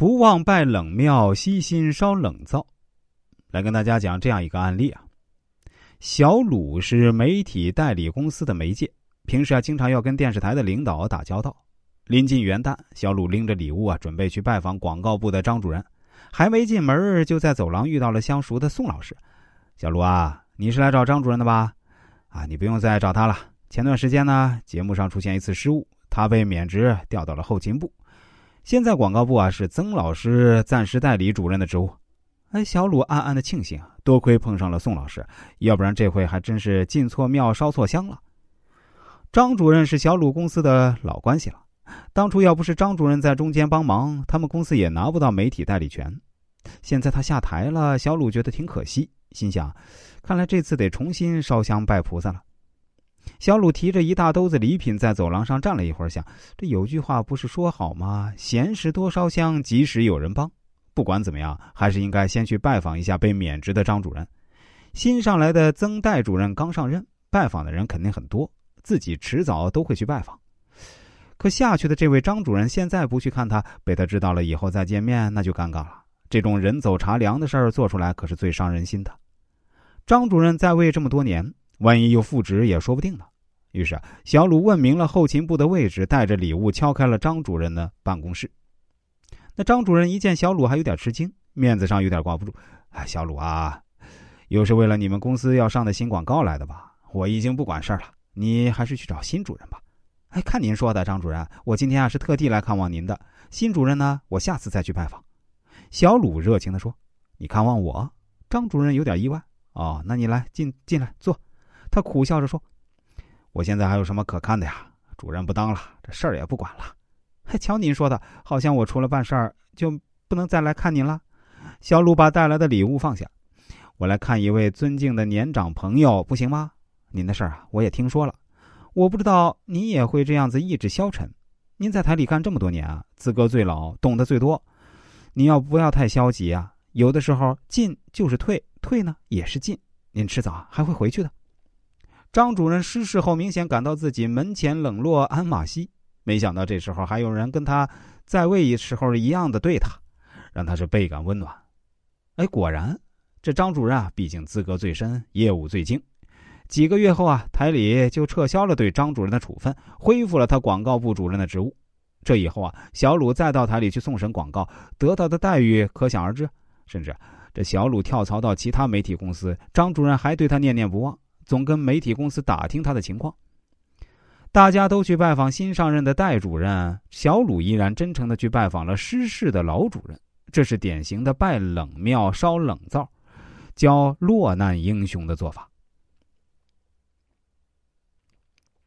不忘拜冷庙，悉心烧冷灶。来跟大家讲这样一个案例啊。小鲁是媒体代理公司的媒介，平时啊经常要跟电视台的领导打交道。临近元旦，小鲁拎着礼物啊，准备去拜访广告部的张主任。还没进门，就在走廊遇到了相熟的宋老师。小鲁啊，你是来找张主任的吧？啊，你不用再找他了。前段时间呢，节目上出现一次失误，他被免职调到了后勤部。现在广告部啊是曾老师暂时代理主任的职务。哎，小鲁暗暗的庆幸，多亏碰上了宋老师，要不然这回还真是进错庙烧错香了。张主任是小鲁公司的老关系了，当初要不是张主任在中间帮忙，他们公司也拿不到媒体代理权。现在他下台了，小鲁觉得挺可惜，心想，看来这次得重新烧香拜菩萨了。小鲁提着一大兜子礼品在走廊上站了一会儿，想：这有句话不是说好吗？闲时多烧香，急时有人帮。不管怎么样，还是应该先去拜访一下被免职的张主任。新上来的曾代主任刚上任，拜访的人肯定很多，自己迟早都会去拜访。可下去的这位张主任现在不去看他，被他知道了以后再见面，那就尴尬了。这种人走茶凉的事儿做出来，可是最伤人心的。张主任在位这么多年，万一又复职也说不定呢。于是啊小鲁问明了后勤部的位置，带着礼物敲开了张主任的办公室。那张主任一见小鲁，还有点吃惊，面子上有点挂不住。哎，小鲁啊，又是为了你们公司要上的新广告来的吧？我已经不管事儿了，你还是去找新主任吧。哎，看您说的，张主任，我今天啊是特地来看望您的。新主任呢，我下次再去拜访。小鲁热情的说：“你看望我？”张主任有点意外。哦，那你来进进来坐。他苦笑着说：“我现在还有什么可看的呀？主任不当了，这事儿也不管了。”还瞧您说的，好像我除了办事儿就不能再来看您了。小鲁把带来的礼物放下，我来看一位尊敬的年长朋友，不行吗？您的事儿啊，我也听说了。我不知道您也会这样子意志消沉。您在台里干这么多年啊，资格最老，懂得最多。您要不要太消极啊？有的时候进就是退，退呢也是进。您迟早还会回去的。张主任失事后，明显感到自己门前冷落鞍马稀。没想到这时候还有人跟他在位时候一样的对他，让他是倍感温暖。哎，果然，这张主任啊，毕竟资格最深，业务最精。几个月后啊，台里就撤销了对张主任的处分，恢复了他广告部主任的职务。这以后啊，小鲁再到台里去送审广告，得到的待遇可想而知。甚至这小鲁跳槽到其他媒体公司，张主任还对他念念不忘，总跟媒体公司打听他的情况。大家都去拜访新上任的戴主任，小鲁依然真诚的去拜访了失事的老主任。这是典型的拜冷庙烧冷灶，教落难英雄的做法。